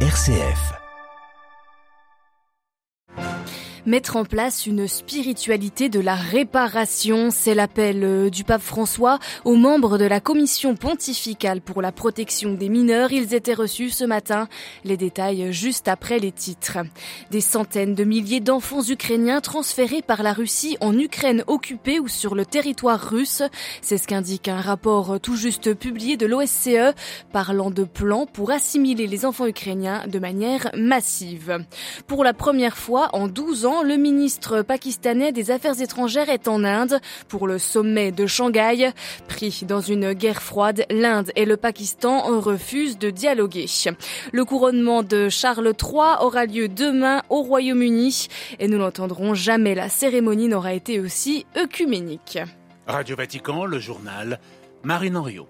RCF. Mettre en place une spiritualité de la réparation, c'est l'appel euh, du pape François aux membres de la commission pontificale pour la protection des mineurs. Ils étaient reçus ce matin. Les détails juste après les titres. Des centaines de milliers d'enfants ukrainiens transférés par la Russie en Ukraine occupée ou sur le territoire russe. C'est ce qu'indique un rapport tout juste publié de l'OSCE parlant de plans pour assimiler les enfants ukrainiens de manière massive. Pour la première fois en 12 ans, le ministre pakistanais des Affaires étrangères est en Inde pour le sommet de Shanghai. Pris dans une guerre froide, l'Inde et le Pakistan refusent de dialoguer. Le couronnement de Charles III aura lieu demain au Royaume-Uni et nous l'entendrons jamais. La cérémonie n'aura été aussi œcuménique. Radio Vatican, le journal, Marine Henriot.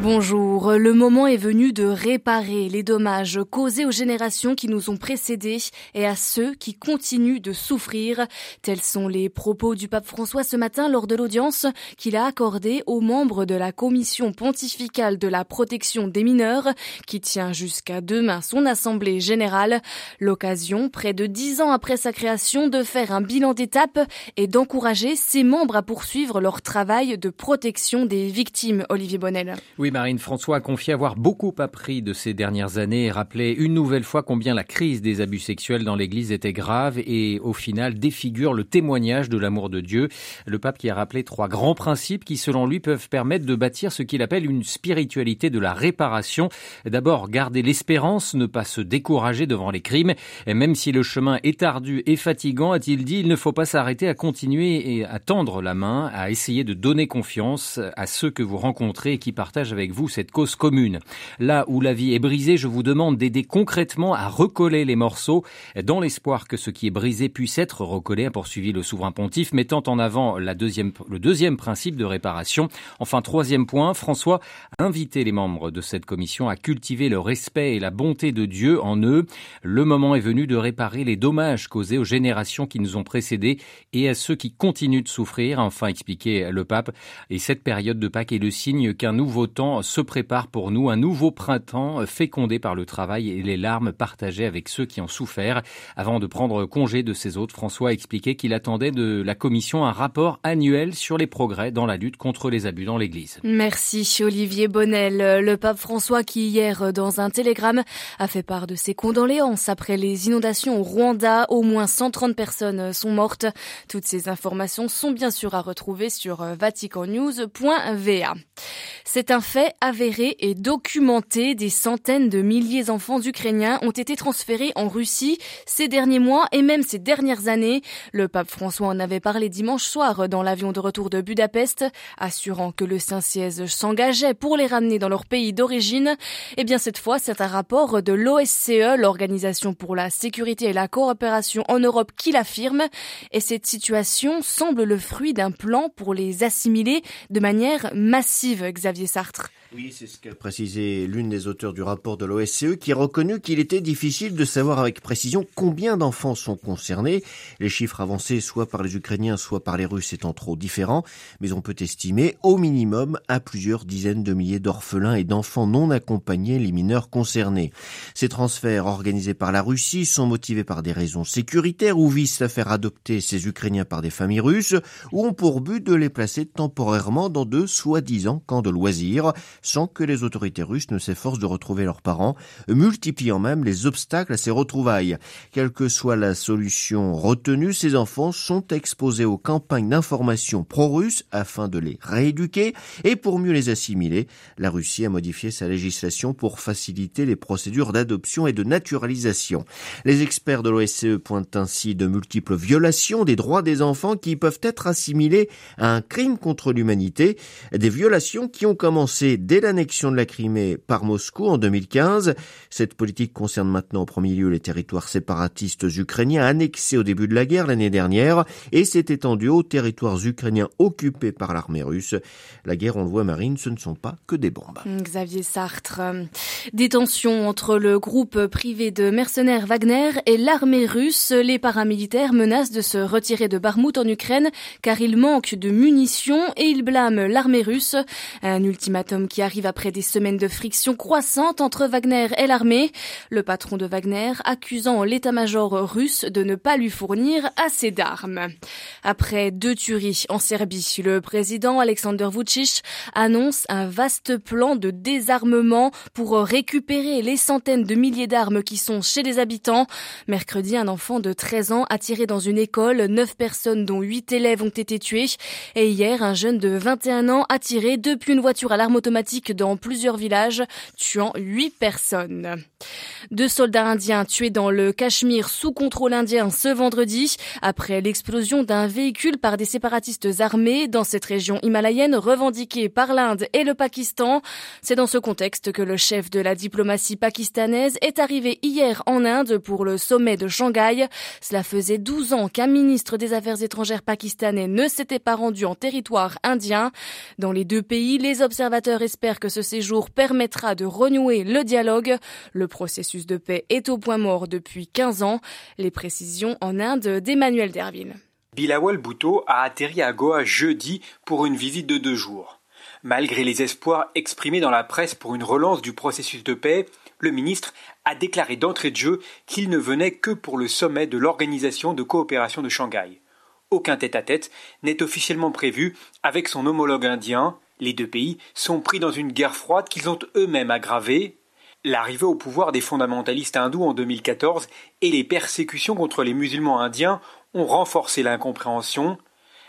Bonjour, le moment est venu de réparer les dommages causés aux générations qui nous ont précédés et à ceux qui continuent de souffrir. Tels sont les propos du pape François ce matin lors de l'audience qu'il a accordée aux membres de la commission pontificale de la protection des mineurs qui tient jusqu'à demain son assemblée générale. L'occasion, près de dix ans après sa création, de faire un bilan d'étape et d'encourager ses membres à poursuivre leur travail de protection des victimes. Olivier Bonnel. Marine François a confié avoir beaucoup appris de ces dernières années et rappelé une nouvelle fois combien la crise des abus sexuels dans l'Église était grave et au final défigure le témoignage de l'amour de Dieu. Le pape qui a rappelé trois grands principes qui selon lui peuvent permettre de bâtir ce qu'il appelle une spiritualité de la réparation. D'abord, garder l'espérance, ne pas se décourager devant les crimes. Et même si le chemin est ardu et fatigant, a-t-il dit, il ne faut pas s'arrêter à continuer et à tendre la main, à essayer de donner confiance à ceux que vous rencontrez et qui partagent avec vous cette cause commune. Là où la vie est brisée, je vous demande d'aider concrètement à recoller les morceaux dans l'espoir que ce qui est brisé puisse être recollé, a poursuivi le souverain pontife, mettant en avant la deuxième, le deuxième principe de réparation. Enfin, troisième point, François a invité les membres de cette commission à cultiver le respect et la bonté de Dieu en eux. Le moment est venu de réparer les dommages causés aux générations qui nous ont précédés et à ceux qui continuent de souffrir, enfin expliqué le pape. Et cette période de Pâques est le signe qu'un nouveau temps se prépare pour nous un nouveau printemps fécondé par le travail et les larmes partagées avec ceux qui ont souffert. Avant de prendre congé de ses hôtes, François a expliqué qu'il attendait de la Commission un rapport annuel sur les progrès dans la lutte contre les abus dans l'Église. Merci Olivier Bonnel. Le pape François qui hier dans un télégramme a fait part de ses condoléances après les inondations au Rwanda. Au moins 130 personnes sont mortes. Toutes ces informations sont bien sûr à retrouver sur vaticannews.va. C'est un fait avéré et documenté. Des centaines de milliers d'enfants ukrainiens ont été transférés en Russie ces derniers mois et même ces dernières années. Le pape François en avait parlé dimanche soir dans l'avion de retour de Budapest, assurant que le Saint-Siège s'engageait pour les ramener dans leur pays d'origine. Eh bien, cette fois, c'est un rapport de l'OSCE, l'Organisation pour la sécurité et la coopération en Europe, qui l'affirme. Et cette situation semble le fruit d'un plan pour les assimiler de manière massive, Xavier Sartre. être Oui, c'est ce qu'a précisé l'une des auteurs du rapport de l'OSCE qui a reconnu qu'il était difficile de savoir avec précision combien d'enfants sont concernés. Les chiffres avancés soit par les Ukrainiens, soit par les Russes étant trop différents, mais on peut estimer au minimum à plusieurs dizaines de milliers d'orphelins et d'enfants non accompagnés les mineurs concernés. Ces transferts organisés par la Russie sont motivés par des raisons sécuritaires ou visent à faire adopter ces Ukrainiens par des familles russes ou ont pour but de les placer temporairement dans de soi-disant camps de loisirs sans que les autorités russes ne s'efforcent de retrouver leurs parents, multipliant même les obstacles à ces retrouvailles. Quelle que soit la solution retenue, ces enfants sont exposés aux campagnes d'information pro-russes afin de les rééduquer et pour mieux les assimiler, la Russie a modifié sa législation pour faciliter les procédures d'adoption et de naturalisation. Les experts de l'OSCE pointent ainsi de multiples violations des droits des enfants qui peuvent être assimilés à un crime contre l'humanité, des violations qui ont commencé dès l'annexion de la Crimée par Moscou en 2015. Cette politique concerne maintenant en premier lieu les territoires séparatistes ukrainiens annexés au début de la guerre l'année dernière et s'est étendue aux territoires ukrainiens occupés par l'armée russe. La guerre, on le voit, Marine, ce ne sont pas que des bombes. Xavier Sartre. Des tensions entre le groupe privé de mercenaires Wagner et l'armée russe. Les paramilitaires menacent de se retirer de Barmout en Ukraine car il manque de munitions et ils blâment l'armée russe. Un ultimatum ultimatum qui arrive après des semaines de friction croissante entre Wagner et l'armée. Le patron de Wagner accusant l'état-major russe de ne pas lui fournir assez d'armes. Après deux tueries en Serbie, le président Alexander Vucic annonce un vaste plan de désarmement pour récupérer les centaines de milliers d'armes qui sont chez les habitants. Mercredi, un enfant de 13 ans a tiré dans une école. Neuf personnes, dont huit élèves, ont été tuées. Et hier, un jeune de 21 ans a tiré depuis une voiture à l'arme automatique dans plusieurs villages, tuant huit personnes. Deux soldats indiens tués dans le Cachemire sous contrôle indien ce vendredi après l'explosion d'un véhicule par des séparatistes armés dans cette région himalayenne revendiquée par l'Inde et le Pakistan. C'est dans ce contexte que le chef de la diplomatie pakistanaise est arrivé hier en Inde pour le sommet de Shanghai. Cela faisait 12 ans qu'un ministre des Affaires étrangères pakistanais ne s'était pas rendu en territoire indien. Dans les deux pays, les observateurs espèrent que ce séjour permettra de renouer le dialogue. Le processus de paix est au point mort depuis 15 ans. Les précisions en Inde d'Emmanuel Derville. Bilawal Bhutto a atterri à Goa jeudi pour une visite de deux jours. Malgré les espoirs exprimés dans la presse pour une relance du processus de paix, le ministre a déclaré d'entrée de jeu qu'il ne venait que pour le sommet de l'Organisation de coopération de Shanghai. Aucun tête-à-tête n'est officiellement prévu avec son homologue indien. Les deux pays sont pris dans une guerre froide qu'ils ont eux-mêmes aggravée. L'arrivée au pouvoir des fondamentalistes hindous en 2014 et les persécutions contre les musulmans indiens ont renforcé l'incompréhension.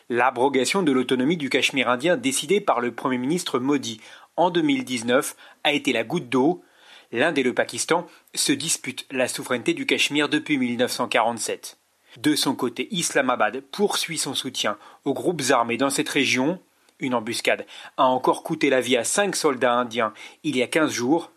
L'abrogation de l'autonomie du Cachemire indien décidée par le Premier ministre Modi en 2019 a été la goutte d'eau. L'Inde et le Pakistan se disputent la souveraineté du Cachemire depuis 1947. De son côté, Islamabad poursuit son soutien aux groupes armés dans cette région. Une embuscade a encore coûté la vie à cinq soldats indiens il y a quinze jours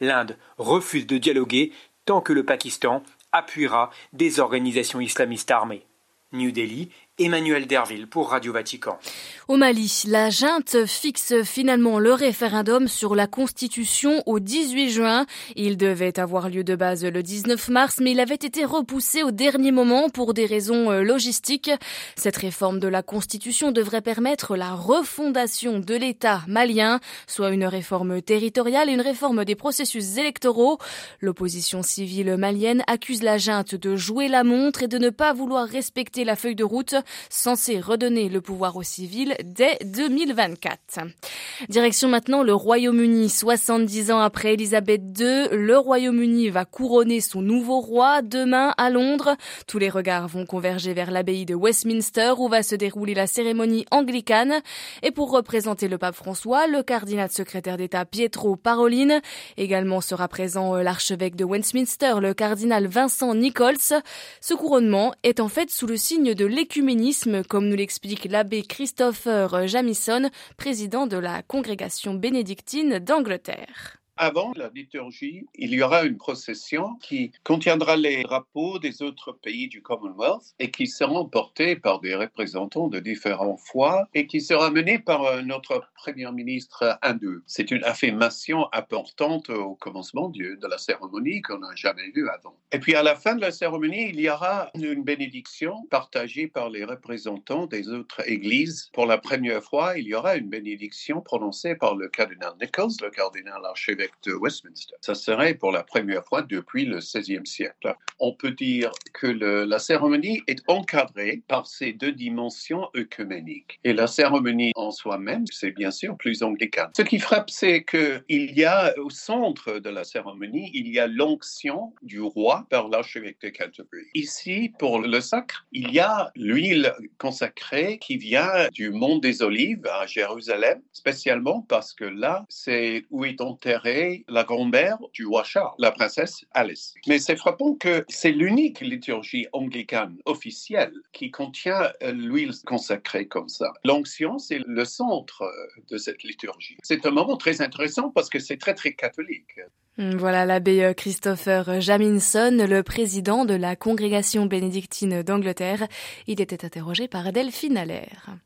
l'Inde refuse de dialoguer tant que le Pakistan appuiera des organisations islamistes armées. New Delhi, Emmanuel Derville pour Radio Vatican. Au Mali, la junte fixe finalement le référendum sur la Constitution au 18 juin. Il devait avoir lieu de base le 19 mars, mais il avait été repoussé au dernier moment pour des raisons euh, logistiques. Cette réforme de la Constitution devrait permettre la refondation de l'État malien, soit une réforme territoriale et une réforme des processus électoraux. L'opposition civile malienne accuse la junte de jouer la montre et de ne pas vouloir respecter la feuille de route censée redonner le pouvoir aux civils dès 2024. Direction maintenant le Royaume-Uni. 70 ans après Elisabeth II, le Royaume-Uni va couronner son nouveau roi demain à Londres. Tous les regards vont converger vers l'abbaye de Westminster où va se dérouler la cérémonie anglicane. Et pour représenter le pape François, le cardinal secrétaire d'État Pietro Parolin également sera présent euh, l'archevêque de Westminster, le cardinal Vincent Nichols. Ce couronnement est en fait sous le signe de l'écuménisme, comme nous l'explique l'abbé Christopher Jamison, président de la congrégation bénédictine d'Angleterre. Avant la liturgie, il y aura une procession qui contiendra les drapeaux des autres pays du Commonwealth et qui seront portés par des représentants de différentes foi et qui sera menée par notre Premier ministre hindou. C'est une affirmation importante au commencement de la cérémonie qu'on n'a jamais vue avant. Et puis à la fin de la cérémonie, il y aura une bénédiction partagée par les représentants des autres églises. Pour la première fois, il y aura une bénédiction prononcée par le cardinal Nichols, le cardinal archevêque de Westminster. Ça serait pour la première fois depuis le XVIe siècle. On peut dire que la cérémonie est encadrée par ces deux dimensions œcuméniques. Et la cérémonie en soi-même, c'est bien sûr plus anglicane. Ce qui frappe, c'est qu'il y a au centre de la cérémonie, il y a l'onction du roi par l'archevêque de Canterbury. Ici, pour le sacre, il y a l'huile consacrée qui vient du mont des Olives à Jérusalem, spécialement parce que là, c'est où est enterré la grand-mère du Charles, la princesse Alice. Mais c'est frappant que c'est l'unique liturgie anglicane officielle qui contient euh, l'huile consacrée comme ça. L'onction, c'est le centre euh, de cette liturgie. C'est un moment très intéressant parce que c'est très, très catholique. Hmm, voilà l'abbé euh, Christopher Jaminson, le président de la congrégation bénédictine d'Angleterre. Il était interrogé par Delphine Allaire.